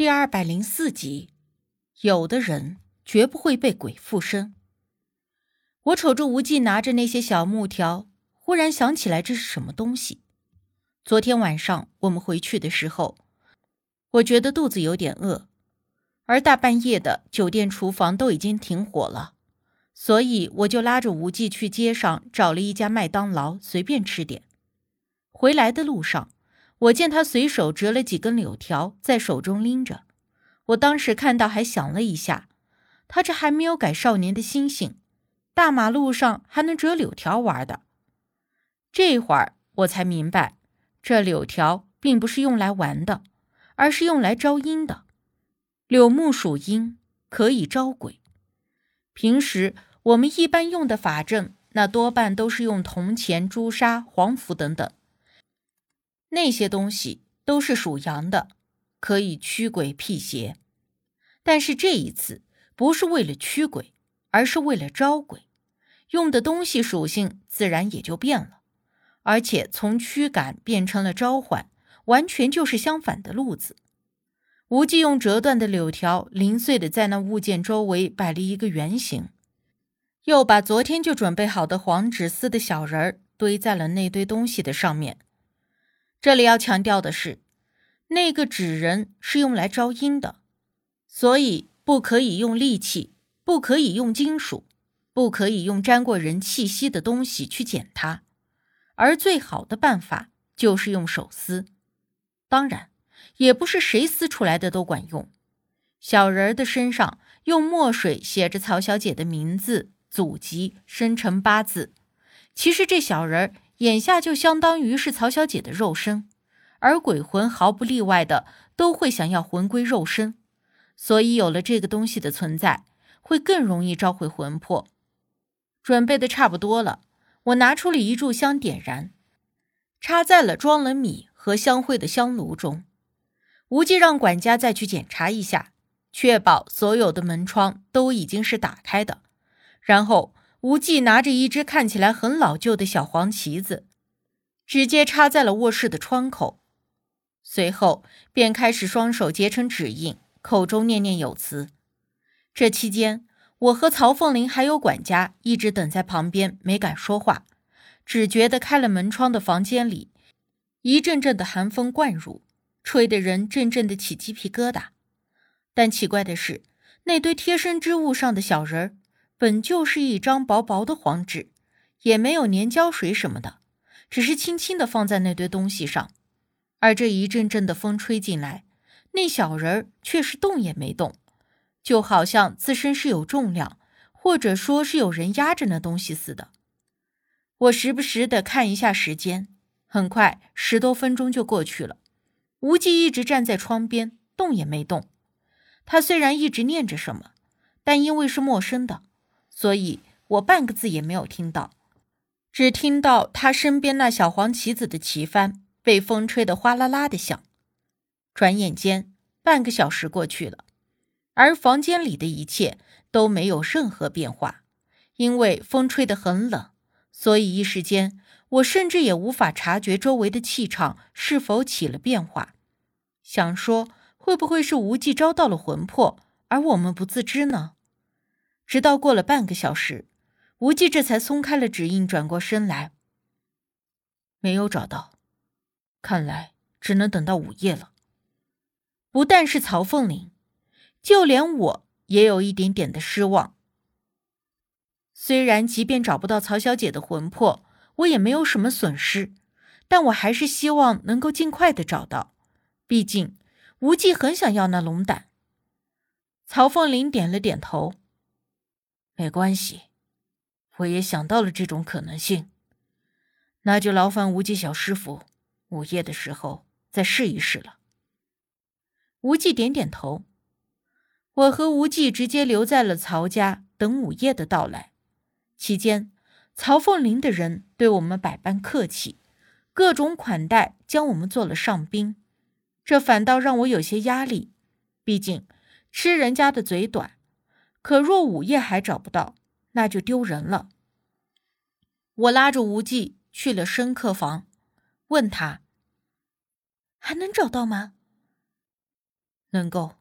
第二百零四集，有的人绝不会被鬼附身。我瞅着无忌拿着那些小木条，忽然想起来这是什么东西。昨天晚上我们回去的时候，我觉得肚子有点饿，而大半夜的酒店厨房都已经停火了，所以我就拉着无忌去街上找了一家麦当劳，随便吃点。回来的路上。我见他随手折了几根柳条，在手中拎着。我当时看到还想了一下，他这还没有改少年的心性，大马路上还能折柳条玩的。这会儿我才明白，这柳条并不是用来玩的，而是用来招阴的。柳木属阴，可以招鬼。平时我们一般用的法阵，那多半都是用铜钱、朱砂、黄符等等。那些东西都是属阳的，可以驱鬼辟邪。但是这一次不是为了驱鬼，而是为了招鬼，用的东西属性自然也就变了。而且从驱赶变成了召唤，完全就是相反的路子。无忌用折断的柳条零碎的在那物件周围摆了一个圆形，又把昨天就准备好的黄纸撕的小人儿堆在了那堆东西的上面。这里要强调的是，那个纸人是用来招阴的，所以不可以用利器，不可以用金属，不可以用沾过人气息的东西去捡它，而最好的办法就是用手撕。当然，也不是谁撕出来的都管用。小人儿的身上用墨水写着曹小姐的名字、祖籍、生辰八字。其实这小人儿眼下就相当于是曹小姐的肉身，而鬼魂毫不例外的都会想要魂归肉身，所以有了这个东西的存在，会更容易召回魂魄。准备的差不多了，我拿出了一炷香，点燃，插在了装了米和香灰的香炉中。无忌让管家再去检查一下，确保所有的门窗都已经是打开的，然后。无忌拿着一只看起来很老旧的小黄旗子，直接插在了卧室的窗口，随后便开始双手结成指印，口中念念有词。这期间，我和曹凤玲还有管家一直等在旁边，没敢说话，只觉得开了门窗的房间里，一阵阵的寒风灌入，吹得人阵阵的起鸡皮疙瘩。但奇怪的是，那堆贴身之物上的小人儿。本就是一张薄薄的黄纸，也没有粘胶水什么的，只是轻轻的放在那堆东西上。而这一阵阵的风吹进来，那小人儿却是动也没动，就好像自身是有重量，或者说是有人压着那东西似的。我时不时的看一下时间，很快十多分钟就过去了。无忌一直站在窗边，动也没动。他虽然一直念着什么，但因为是陌生的。所以我半个字也没有听到，只听到他身边那小黄旗子的旗帆被风吹得哗啦啦的响。转眼间，半个小时过去了，而房间里的一切都没有任何变化。因为风吹得很冷，所以一时间我甚至也无法察觉周围的气场是否起了变化。想说，会不会是无忌招到了魂魄，而我们不自知呢？直到过了半个小时，无忌这才松开了指印，转过身来。没有找到，看来只能等到午夜了。不但是曹凤玲，就连我也有一点点的失望。虽然即便找不到曹小姐的魂魄，我也没有什么损失，但我还是希望能够尽快的找到。毕竟无忌很想要那龙胆。曹凤玲点了点头。没关系，我也想到了这种可能性。那就劳烦无忌小师傅，午夜的时候再试一试了。无忌点点头。我和无忌直接留在了曹家，等午夜的到来。期间，曹凤林的人对我们百般客气，各种款待，将我们做了上宾。这反倒让我有些压力，毕竟吃人家的嘴短。可若午夜还找不到，那就丢人了。我拉着无忌去了深客房，问他：“还能找到吗？”能够。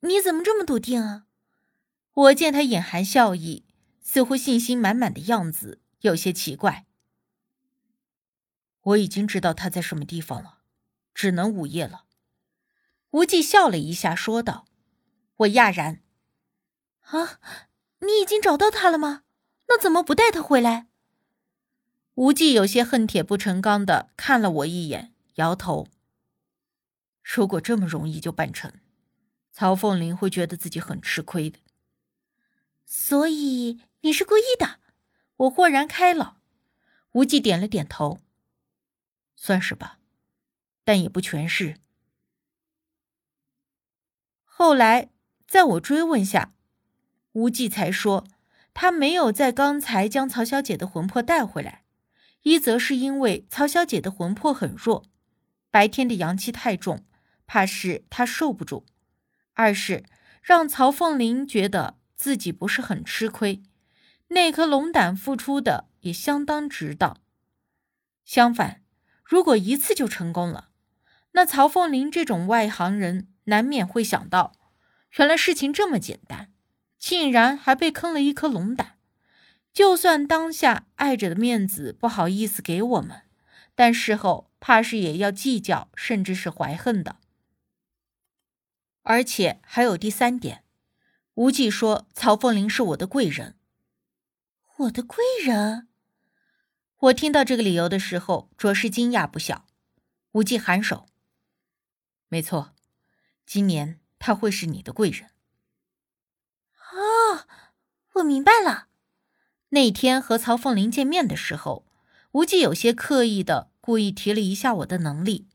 你怎么这么笃定啊？我见他眼含笑意，似乎信心满满的样子，有些奇怪。我已经知道他在什么地方了，只能午夜了。无忌笑了一下，说道：“我讶然，啊，你已经找到他了吗？那怎么不带他回来？”无忌有些恨铁不成钢的看了我一眼，摇头：“如果这么容易就办成。”曹凤林会觉得自己很吃亏的，所以你是故意的。我豁然开朗。无忌点了点头，算是吧，但也不全是。后来在我追问下，无忌才说，他没有在刚才将曹小姐的魂魄带回来，一则是因为曹小姐的魂魄很弱，白天的阳气太重，怕是她受不住。二是让曹凤林觉得自己不是很吃亏，那颗龙胆付出的也相当值当。相反，如果一次就成功了，那曹凤林这种外行人难免会想到，原来事情这么简单，竟然还被坑了一颗龙胆。就算当下碍着的面子不好意思给我们，但事后怕是也要计较，甚至是怀恨的。而且还有第三点，无忌说曹凤玲是我的贵人。我的贵人？我听到这个理由的时候，着实惊讶不小。无忌颔首：“没错，今年他会是你的贵人。”哦，我明白了。那天和曹凤林见面的时候，无忌有些刻意的故意提了一下我的能力，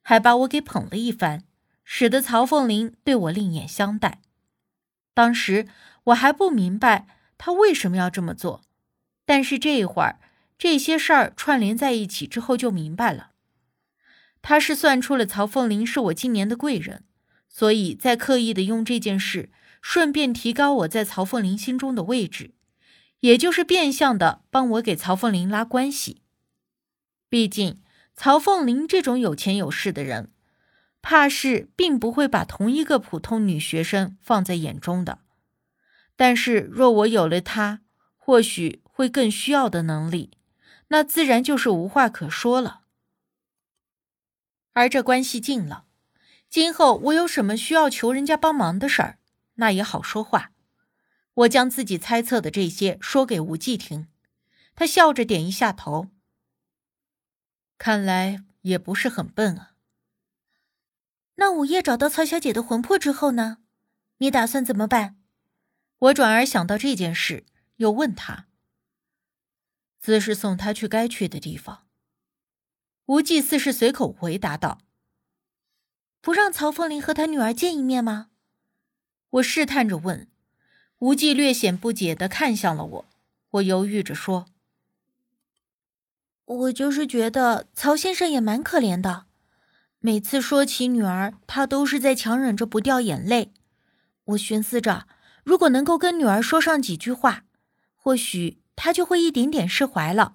还把我给捧了一番。使得曹凤林对我另眼相待。当时我还不明白他为什么要这么做，但是这一会儿这些事儿串联在一起之后就明白了。他是算出了曹凤玲是我今年的贵人，所以在刻意的用这件事顺便提高我在曹凤玲心中的位置，也就是变相的帮我给曹凤玲拉关系。毕竟曹凤玲这种有钱有势的人。怕是并不会把同一个普通女学生放在眼中的，但是若我有了她，或许会更需要的能力，那自然就是无话可说了。而这关系近了，今后我有什么需要求人家帮忙的事儿，那也好说话。我将自己猜测的这些说给无忌听，他笑着点一下头，看来也不是很笨啊。那午夜找到曹小姐的魂魄之后呢？你打算怎么办？我转而想到这件事，又问他：“自是送她去该去的地方。”无忌似是随口回答道：“不让曹凤玲和他女儿见一面吗？”我试探着问。无忌略显不解的看向了我，我犹豫着说：“我就是觉得曹先生也蛮可怜的。”每次说起女儿，他都是在强忍着不掉眼泪。我寻思着，如果能够跟女儿说上几句话，或许他就会一点点释怀了。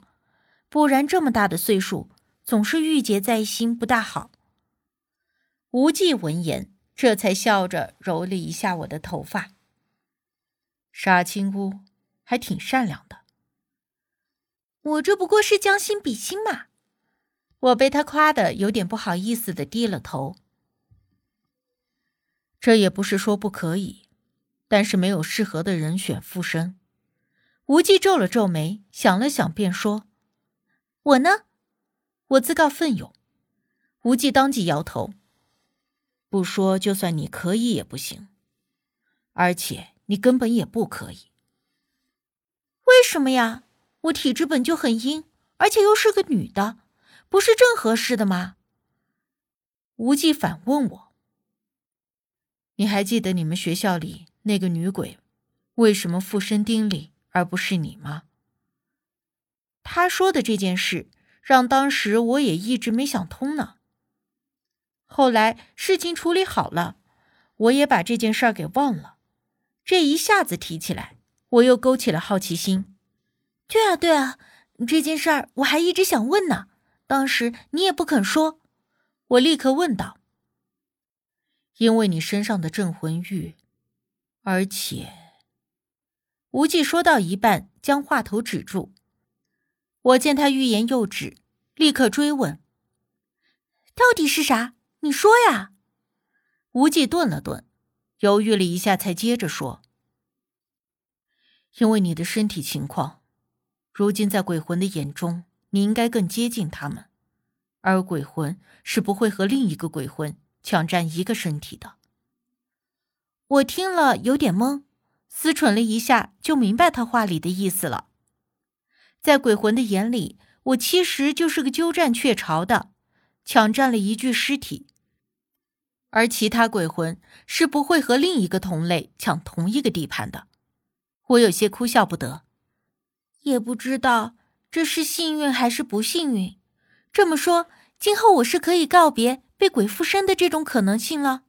不然这么大的岁数，总是郁结在心，不大好。无忌闻言，这才笑着揉了一下我的头发。傻青姑还挺善良的。我这不过是将心比心嘛。我被他夸的有点不好意思的低了头。这也不是说不可以，但是没有适合的人选附身。无忌皱了皱眉，想了想，便说：“我呢？我自告奋勇。”无忌当即摇头：“不说，就算你可以也不行，而且你根本也不可以。为什么呀？我体质本就很阴，而且又是个女的。”不是正合适的吗？无忌反问我：“你还记得你们学校里那个女鬼为什么附身丁力而不是你吗？”他说的这件事让当时我也一直没想通呢。后来事情处理好了，我也把这件事儿给忘了。这一下子提起来，我又勾起了好奇心。对啊，对啊，这件事儿我还一直想问呢。当时你也不肯说，我立刻问道：“因为你身上的镇魂玉，而且……无忌说到一半，将话头止住。我见他欲言又止，立刻追问：“到底是啥？你说呀！”无忌顿了顿，犹豫了一下，才接着说：“因为你的身体情况，如今在鬼魂的眼中，你应该更接近他们，而鬼魂是不会和另一个鬼魂抢占一个身体的。”我听了有点懵。思忖了一下，就明白他话里的意思了。在鬼魂的眼里，我其实就是个鸠占鹊巢的，抢占了一具尸体，而其他鬼魂是不会和另一个同类抢同一个地盘的。我有些哭笑不得，也不知道这是幸运还是不幸运。这么说，今后我是可以告别被鬼附身的这种可能性了。